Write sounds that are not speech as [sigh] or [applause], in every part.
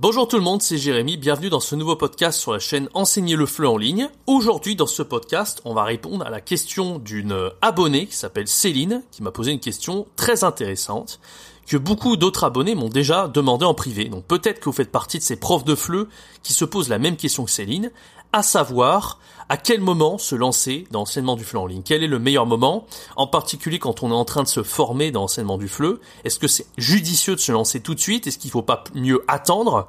Bonjour tout le monde, c'est Jérémy, bienvenue dans ce nouveau podcast sur la chaîne Enseigner le FLE en ligne. Aujourd'hui dans ce podcast, on va répondre à la question d'une abonnée qui s'appelle Céline, qui m'a posé une question très intéressante que beaucoup d'autres abonnés m'ont déjà demandé en privé. Donc peut-être que vous faites partie de ces profs de FLE qui se posent la même question que Céline à savoir à quel moment se lancer dans l'enseignement du FLE en ligne? Quel est le meilleur moment, en particulier quand on est en train de se former dans l'enseignement du FLE Est-ce que c'est judicieux de se lancer tout de suite? Est-ce qu'il faut pas mieux attendre?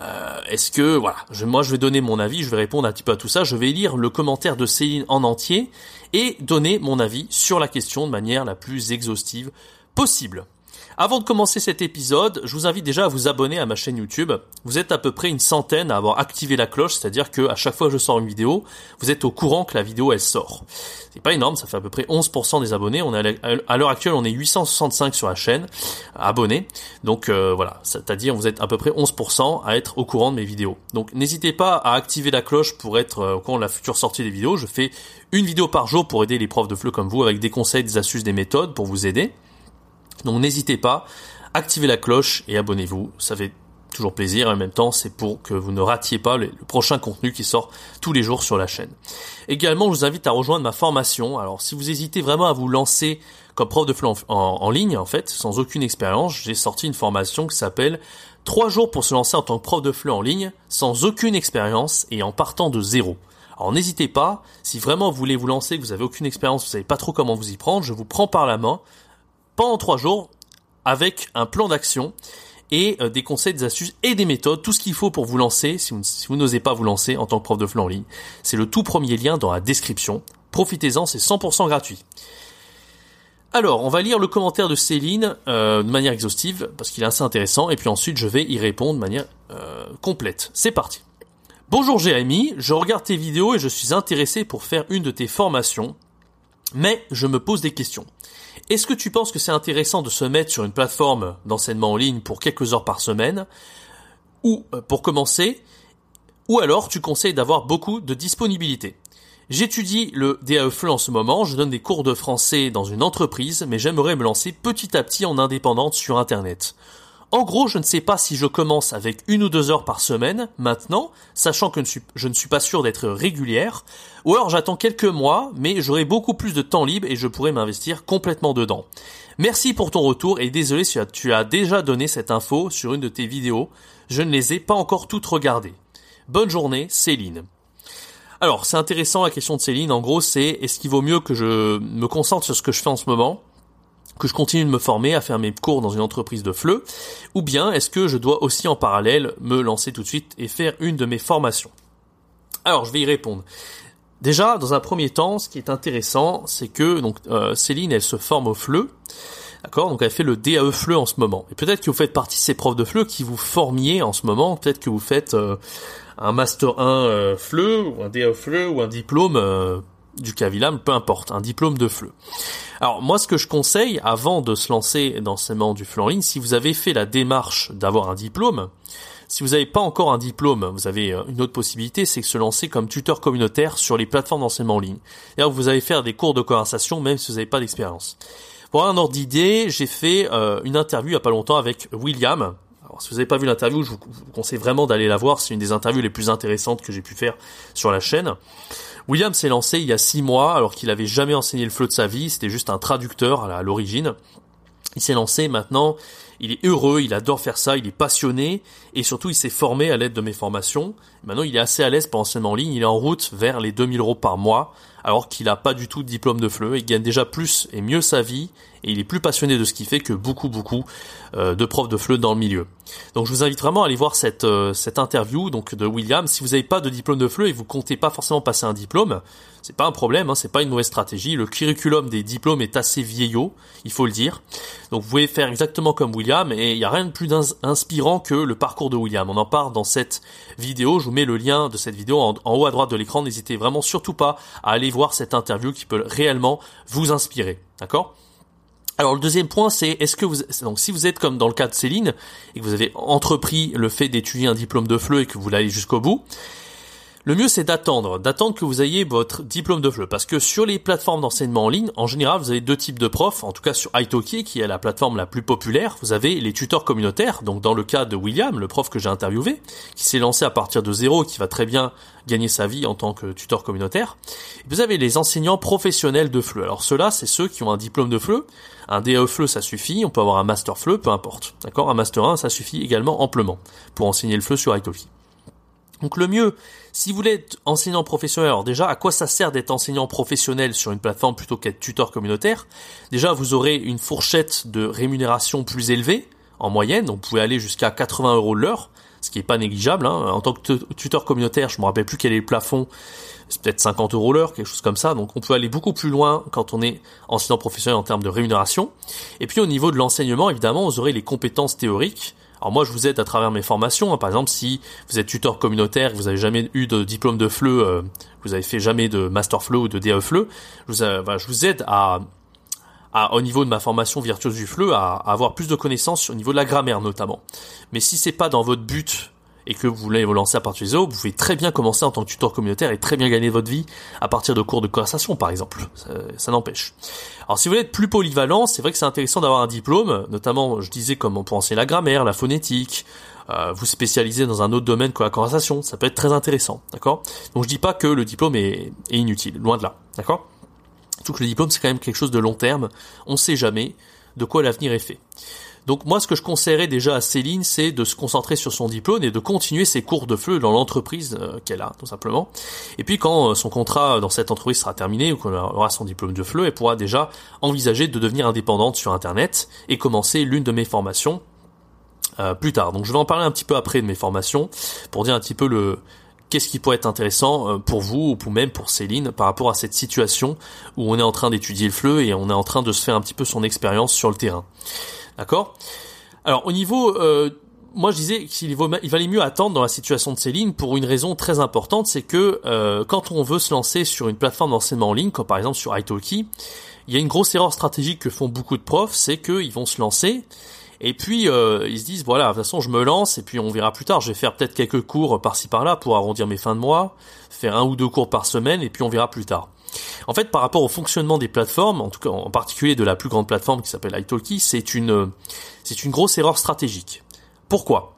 Euh, Est-ce que voilà, je, moi je vais donner mon avis, je vais répondre un petit peu à tout ça. Je vais lire le commentaire de Céline en entier et donner mon avis sur la question de manière la plus exhaustive possible. Avant de commencer cet épisode, je vous invite déjà à vous abonner à ma chaîne YouTube. Vous êtes à peu près une centaine à avoir activé la cloche, c'est-à-dire que à chaque fois que je sors une vidéo, vous êtes au courant que la vidéo elle sort. C'est pas énorme, ça fait à peu près 11% des abonnés. On est à l'heure actuelle, on est 865 sur la chaîne abonnés. Donc euh, voilà, c'est-à-dire vous êtes à peu près 11% à être au courant de mes vidéos. Donc n'hésitez pas à activer la cloche pour être euh, au courant de la future sortie des vidéos. Je fais une vidéo par jour pour aider les profs de FLE comme vous avec des conseils, des astuces, des méthodes pour vous aider. Donc n'hésitez pas, activez la cloche et abonnez-vous. Ça fait toujours plaisir et en même temps c'est pour que vous ne ratiez pas le, prochain contenu qui sort tous les jours sur la chaîne. Également je vous invite à rejoindre ma formation. Alors si vous hésitez vraiment à vous lancer comme prof de FLE en, ligne en fait, sans aucune expérience, j'ai sorti une formation qui s'appelle 3 jours pour se lancer en tant que prof de FLE en ligne sans aucune expérience et en partant de zéro. Alors n'hésitez pas, si vraiment vous voulez vous lancer, que vous avez aucune expérience, vous savez pas trop comment vous y prendre, je vous prends par la main, pendant trois jours avec un plan d'action et euh, des conseils, des astuces et des méthodes, tout ce qu'il faut pour vous lancer si vous, n'osez pas vous lancer en tant que prof de FLE en ligne. C'est le tout premier lien dans la description. Profitez-en, c'est 100% gratuit. Alors, on va lire le commentaire de Céline euh, de manière exhaustive parce qu'il est assez intéressant et puis ensuite je vais y répondre de manière euh, complète. C'est parti. Bonjour Jérémy, je regarde tes vidéos et je suis intéressé pour faire une de tes formations, mais je me pose des questions. Est-ce que tu penses que c'est intéressant de se mettre sur une plateforme d'enseignement en ligne pour quelques heures par semaine ou euh, pour commencer ou alors tu conseilles d'avoir beaucoup de disponibilité? J'étudie le DAE en ce moment, je donne des cours de français dans une entreprise, mais j'aimerais me lancer petit à petit en indépendante sur Internet. En gros, je ne sais pas si je commence avec une ou deux heures par semaine maintenant, sachant que je ne suis pas sûr d'être régulière, ou alors j'attends quelques mois, mais j'aurai beaucoup plus de temps libre et je pourrai m'investir complètement dedans. Merci pour ton retour et désolé si tu as déjà donné cette info sur une de tes vidéos, je ne les ai pas encore toutes regardées. Bonne journée, Céline. Alors, c'est intéressant la question de Céline, en gros, c'est est-ce qu'il vaut mieux que je me concentre sur ce que je fais en ce moment que je continue de me former à faire mes cours dans une entreprise de FLE, ou bien est-ce que je dois aussi en parallèle me lancer tout de suite et faire une de mes formations? Alors je vais y répondre. Déjà, dans un premier temps, ce qui est intéressant, c'est que donc euh, Céline, elle se forme au FLE, d'accord? Donc elle fait le DAE FLE en ce moment. Et peut-être que vous faites partie de ces profs de FLE qui vous formiez en ce moment. Peut-être que vous faites euh, un master 1 euh, FLE ou un DAE FLE ou un diplôme du Cavilam, peu importe, un diplôme de FLE. Alors moi ce que je conseille avant de se lancer dans l'enseignement du FLE en ligne, si vous avez fait la démarche d'avoir un diplôme, si vous n'avez pas encore un diplôme, vous avez euh, une autre possibilité, c'est de se lancer comme tuteur communautaire sur les plateformes d'enseignement en ligne. D'ailleurs, vous allez faire des cours de conversation même si vous n'avez pas d'expérience. Pour un ordre d'idée, j'ai fait euh, une interview il n'y a pas longtemps avec William. Alors, si vous n'avez pas vu l'interview, je vous conseille vraiment d'aller la voir. C'est une des interviews les plus intéressantes que j'ai pu faire sur la chaîne. William s'est lancé il y a six mois alors qu'il avait jamais enseigné le flot de sa vie, c'était juste un traducteur à l'origine. Il s'est lancé maintenant, il est heureux, il adore faire ça, il est passionné et surtout il s'est formé à l'aide de mes formations. Maintenant il est assez à l'aise pour enseigner en ligne, il est en route vers les 2000 euros par mois alors qu'il n'a pas du tout de diplôme de FLE, il gagne déjà plus et mieux sa vie et il est plus passionné de ce qu'il fait que beaucoup beaucoup euh, de profs de FLE dans le milieu. Donc je vous invite vraiment à aller voir cette, euh, cette interview donc de William. Si vous n'avez pas de diplôme de FLE et vous comptez pas forcément passer un diplôme, c'est pas un problème, hein, c'est pas une mauvaise stratégie. Le curriculum des diplômes est assez vieillot, il faut le dire. Donc vous pouvez faire exactement comme William et il n'y a rien de plus inspirant que le parcours de William. On en parle dans cette vidéo, je vous mets le lien de cette vidéo en, haut à droite de l'écran. N'hésitez vraiment surtout pas à aller voir cette interview qui peut réellement vous inspirer. D'accord? Alors le deuxième point, c'est est-ce que vous donc si vous êtes comme dans le cas de Céline et que vous avez entrepris le fait d'étudier un diplôme de FLE et que vous l'allez jusqu'au bout, le mieux c'est d'attendre, d'attendre que vous ayez votre diplôme de FLE, parce que sur les plateformes d'enseignement en ligne, en général, vous avez deux types de profs. En tout cas, sur Italki, qui est la plateforme la plus populaire, vous avez les tuteurs communautaires. Donc, dans le cas de William, le prof que j'ai interviewé, qui s'est lancé à partir de zéro qui va très bien gagner sa vie en tant que tuteur communautaire. Vous avez les enseignants professionnels de FLE. Alors, ceux-là, c'est ceux qui ont un diplôme de FLE. Un DE FLE, ça suffit. On peut avoir un master FLE, peu importe. D'accord? Un master 1, ça suffit également amplement pour enseigner le FLE sur Italki. Donc le mieux, si vous voulez être enseignant professionnel, alors déjà, à quoi ça sert d'être enseignant professionnel sur une plateforme plutôt qu'être tuteur communautaire? Déjà, vous aurez une fourchette de rémunération plus élevée, en moyenne, donc vous pouvez aller jusqu'à 80 euros l'heure, ce qui est pas négligeable. Hein. En tant que tuteur communautaire, je me rappelle plus quel est le plafond, c'est peut-être 50 euros l'heure, quelque chose comme ça. Donc on peut aller beaucoup plus loin quand on est enseignant professionnel en termes de rémunération. Et puis au niveau de l'enseignement, évidemment, vous aurez les compétences théoriques. Alors moi, je vous aide à travers mes formations. Hein. Par exemple, si vous êtes tuteur communautaire, vous avez jamais eu de diplôme de FLE, euh, vous avez fait jamais de master FLE ou de DE FLE, je vous, euh, aide à, à, au niveau de ma formation virtuose du FLE, à, à, avoir plus de connaissances au niveau de la grammaire notamment. Mais si c'est pas dans votre but et que vous voulez vous lancer à partir de zéro, vous pouvez très bien commencer en tant que tuteur communautaire et très bien gagner votre vie à partir de cours de conversation, par exemple. Ça, n'empêche. Alors, si vous voulez être plus polyvalent, c'est vrai que c'est intéressant d'avoir un diplôme, notamment, je disais, comme on peut enseigner la grammaire, la phonétique, euh, vous spécialiser dans un autre domaine que la conversation, ça peut être très intéressant, d'accord? Donc, je dis pas que le diplôme est, inutile, loin de là, d'accord? Tout que le diplôme, c'est quand même quelque chose de long terme, on sait jamais de quoi l'avenir est fait. Donc moi, ce que je conseillerais déjà à Céline, c'est de se concentrer sur son diplôme et de continuer ses cours de FLE dans l'entreprise euh, qu'elle a, tout simplement. Et puis quand euh, son contrat dans cette entreprise sera terminé ou qu'on aura son diplôme de FLE, elle pourra déjà envisager de devenir indépendante sur Internet et commencer l'une de mes formations euh, plus tard. Donc je vais en parler un petit peu après de mes formations pour dire un petit peu le qu'est-ce qui pourrait être intéressant pour vous ou même pour Céline par rapport à cette situation où on est en train d'étudier le FLE et on est en train de se faire un petit peu son expérience sur le terrain. D'accord? Alors au niveau, euh, moi je disais qu'il il valait mieux attendre dans la situation de Céline pour une raison très importante, c'est que euh, quand on veut se lancer sur une plateforme d'enseignement en ligne, comme par exemple sur Italki, il y a une grosse erreur stratégique que font beaucoup de profs, c'est qu'ils vont se lancer et puis euh, ils se disent voilà de toute façon je me lance et puis on verra plus tard. Je vais faire peut-être quelques cours par-ci par-là pour arrondir mes fins de mois, faire un ou deux cours par semaine et puis on verra plus tard. En fait, par rapport au fonctionnement des plateformes, en tout cas en particulier de la plus grande plateforme qui s'appelle Italki, c'est une c'est une grosse erreur stratégique. Pourquoi?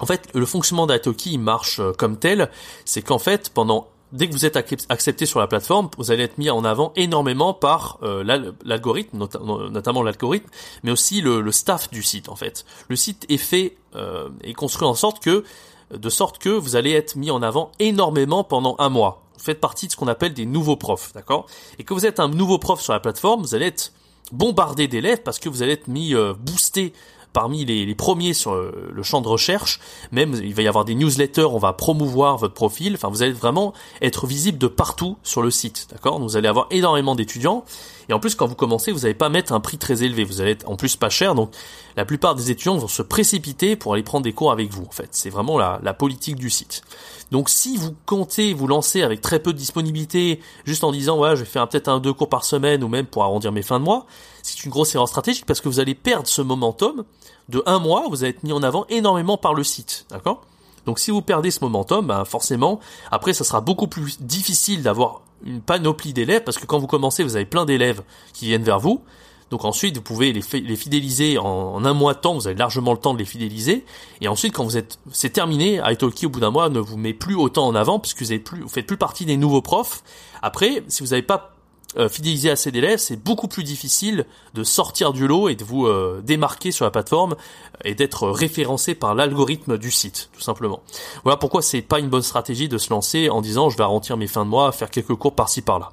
En fait, le fonctionnement d'Italki marche euh, comme tel, c'est qu'en fait, pendant dès que vous êtes accepté sur la plateforme, vous allez être mis en avant énormément par euh, l'algorithme, notamment l'algorithme, mais aussi le, staff du site en fait. Le site est fait euh, est construit en sorte que de sorte que vous allez être mis en avant énormément pendant un mois faites partie de ce qu'on appelle des nouveaux profs, d'accord? Et que vous êtes un nouveau prof sur la plateforme, vous allez être bombardé d'élèves parce que vous allez être mis euh, boosté parmi les, premiers sur le champ de recherche. Même il va y avoir des newsletters, on va promouvoir votre profil. Enfin, vous allez vraiment être visible de partout sur le site, d'accord? Vous allez avoir énormément d'étudiants. Et en plus, quand vous commencez, vous n'allez pas mettre un prix très élevé. Vous allez être en plus pas cher. Donc, la plupart des étudiants vont se précipiter pour aller prendre des cours avec vous. En fait, c'est vraiment la, la politique du site. Donc, si vous comptez vous lancer avec très peu de disponibilité, juste en disant, ouais, je vais faire peut-être un deux cours par semaine ou même pour arrondir mes fins de mois, c'est une grosse erreur stratégique parce que vous allez perdre ce momentum de un mois, vous allez être mis en avant énormément par le site, d'accord? Donc si vous perdez ce momentum, ben forcément, après ça sera beaucoup plus difficile d'avoir une panoplie d'élèves parce que quand vous commencez, vous avez plein d'élèves qui viennent vers vous. Donc ensuite, vous pouvez les, les fidéliser en, un mois de temps, vous avez largement le temps de les fidéliser. Et ensuite, quand vous êtes, c'est terminé, Italki au bout d'un mois ne vous met plus autant en avant puisque vous, avez plus, vous faites plus partie des nouveaux profs. Après, si vous n'avez pas euh, fidéliser assez d'élèves, c'est beaucoup plus difficile de sortir du lot et de vous euh, démarquer sur la plateforme et d'être référencé par l'algorithme du site, tout simplement. Voilà pourquoi c'est pas une bonne stratégie de se lancer en disant je vais arrondir mes fins de mois, faire quelques cours par-ci par-là.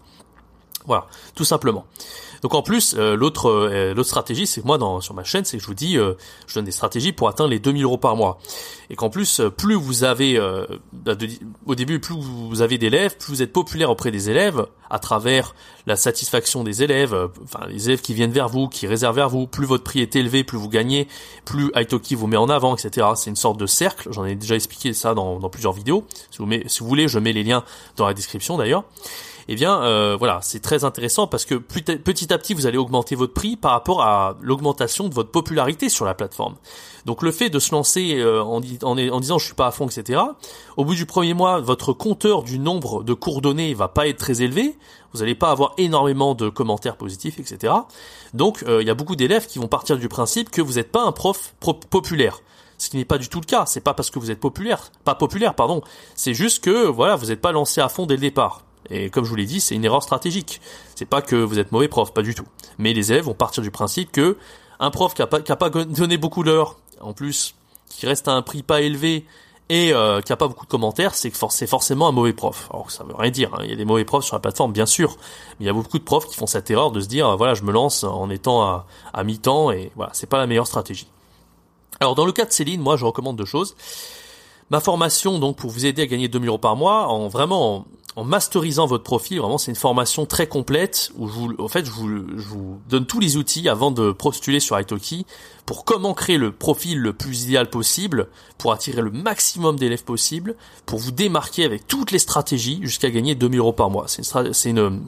Voilà, tout simplement. Donc en plus, euh, l'autre euh, l'autre stratégie, c'est que moi dans sur ma chaîne, c'est que je vous dis, euh, je donne des stratégies pour atteindre les 2000 euros par mois. Et qu'en plus, plus vous avez bah, au début, plus vous avez d'élèves, plus vous êtes populaire auprès des élèves à travers la satisfaction des élèves, enfin les élèves qui viennent vers vous, qui réservent vers vous. Plus votre prix est élevé, plus vous gagnez, plus Italki vous met en avant, etc. C'est une sorte de cercle. J'en ai déjà expliqué ça dans, plusieurs vidéos. Si si vous voulez, je mets les liens dans la description d'ailleurs. Eh bien euh, voilà, c'est très intéressant parce que petit à petit vous allez augmenter votre prix par rapport à l'augmentation de votre popularité sur la plateforme. Donc le fait de se lancer euh, en, disant je suis pas à fond, etc. Au bout du premier mois, votre compteur du nombre de cours donnés va pas être très élevé. Vous n'allez pas avoir énormément de commentaires positifs, etc. Donc euh, il y a beaucoup d'élèves qui vont partir du principe que vous n'êtes pas un prof populaire ce qui n'est pas du tout le cas. C'est pas parce que vous êtes populaire, pas populaire, pardon. C'est juste que voilà, vous n'êtes pas lancé à fond dès le départ. Et comme je vous l'ai dit, c'est une erreur stratégique. C'est pas que vous êtes mauvais prof, pas du tout. Mais les élèves vont partir du principe que un prof qui a pas, qui a pas donné beaucoup d'heures, en plus, qui reste à un prix pas élevé et euh, qui a pas beaucoup de commentaires, c'est forcément un mauvais prof. Alors ça veut rien dire. Hein. Il y a des mauvais profs sur la plateforme, bien sûr, mais il y a beaucoup de profs qui font cette erreur de se dire voilà, je me lance en étant à, à mi-temps et voilà, c'est pas la meilleure stratégie. Alors dans le cas de Céline, moi je recommande deux choses. Ma formation donc pour vous aider à gagner 2000 euros par mois en vraiment en masterisant votre profil, vraiment c'est une formation très complète où je vous, en fait je vous, donne tous les outils avant de postuler sur Italki pour comment créer le profil le plus idéal possible, pour attirer le maximum d'élèves possible, pour vous démarquer avec toutes les stratégies jusqu'à gagner 2000 euros par mois. C'est une,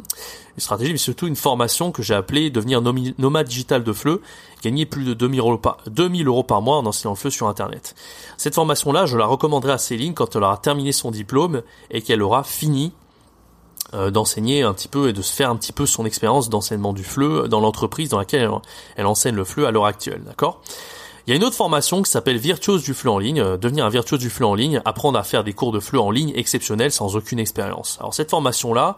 stratégie, mais surtout une formation que j'ai appelée devenir nomade digital de FLE, gagner plus de 2000 euros par, 2000 euros par mois en enseignant le FLE sur Internet. Cette formation-là, je la recommanderai à Céline quand elle aura terminé son diplôme et qu'elle aura fini d'enseigner un petit peu et de se faire un petit peu son expérience d'enseignement du FLE dans l'entreprise dans laquelle elle, enseigne le FLE à l'heure actuelle, d'accord? Il y a une autre formation qui s'appelle Virtuose du FLE en ligne, euh, devenir un virtuose du FLE en ligne, apprendre à faire des cours de FLE en ligne exceptionnels sans aucune expérience. Alors cette formation-là,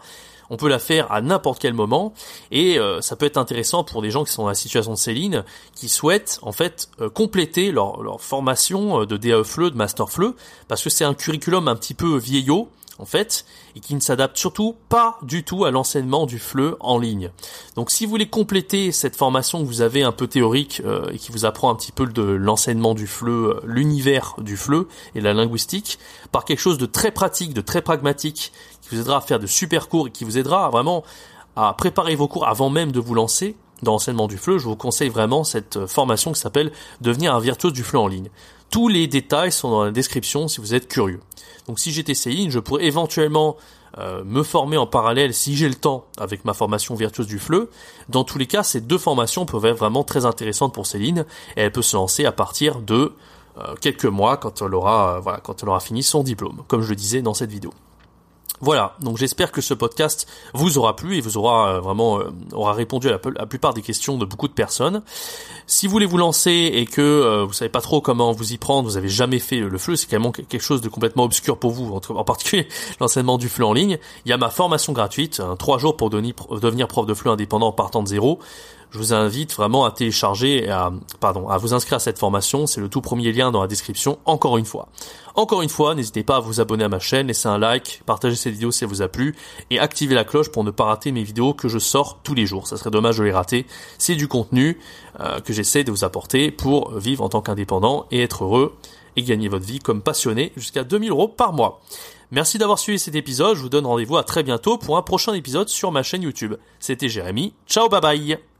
on peut la faire à n'importe quel moment et euh, ça peut être intéressant pour des gens qui sont dans la situation de Céline, qui souhaitent en fait compléter leur, leur formation de DAE FLE, de Master FLE, parce que c'est un curriculum un petit peu vieillot, en fait, et qui ne s'adapte surtout pas du tout à l'enseignement du FLE en ligne. Donc si vous voulez compléter cette formation que vous avez un peu théorique euh, et qui vous apprend un petit peu de l'enseignement du FLE, euh, l'univers du FLE et la linguistique, par quelque chose de très pratique, de très pragmatique, qui vous aidera à faire de super cours et qui vous aidera vraiment à préparer vos cours avant même de vous lancer dans l'enseignement du FLE, je vous conseille vraiment cette formation qui s'appelle Devenir un virtuose du FLE en ligne. Tous les détails sont dans la description si vous êtes curieux. Donc si j'étais Céline, je pourrais éventuellement euh, me former en parallèle si j'ai le temps avec ma formation virtuose du FLE. Dans tous les cas, ces deux formations peuvent être vraiment très intéressantes pour Céline et elle peut se lancer à partir de euh, quelques mois quand elle aura fini son diplôme, comme je le disais dans cette vidéo. Voilà, donc j'espère que ce podcast vous aura plu et vous aura euh, vraiment euh, aura répondu à la, plupart des questions de beaucoup de personnes. Si vous voulez vous lancer et que euh, vous savez pas trop comment vous y prendre, vous avez jamais fait le fleu, c'est même quelque chose de complètement obscur pour vous, en particulier [laughs] l'enseignement du fleu en ligne. Il y a ma formation gratuite, trois jours pour devenir prof de fleu indépendant en partant de zéro je vous invite vraiment à télécharger à, pardon, à vous inscrire à cette formation. C'est le tout premier lien dans la description, encore une fois. Encore une fois, n'hésitez pas à vous abonner à ma chaîne, laisser un like, partager cette vidéo si elle vous a plu et activer la cloche pour ne pas rater mes vidéos que je sors tous les jours. Ça serait dommage de les rater. C'est du contenu euh, que j'essaie de vous apporter pour vivre en tant qu'indépendant et être heureux et gagner votre vie comme passionné jusqu'à 2000 euros par mois. Merci d'avoir suivi cet épisode. Je vous donne rendez-vous à très bientôt pour un prochain épisode sur ma chaîne YouTube. C'était Jérémy. Ciao, bye bye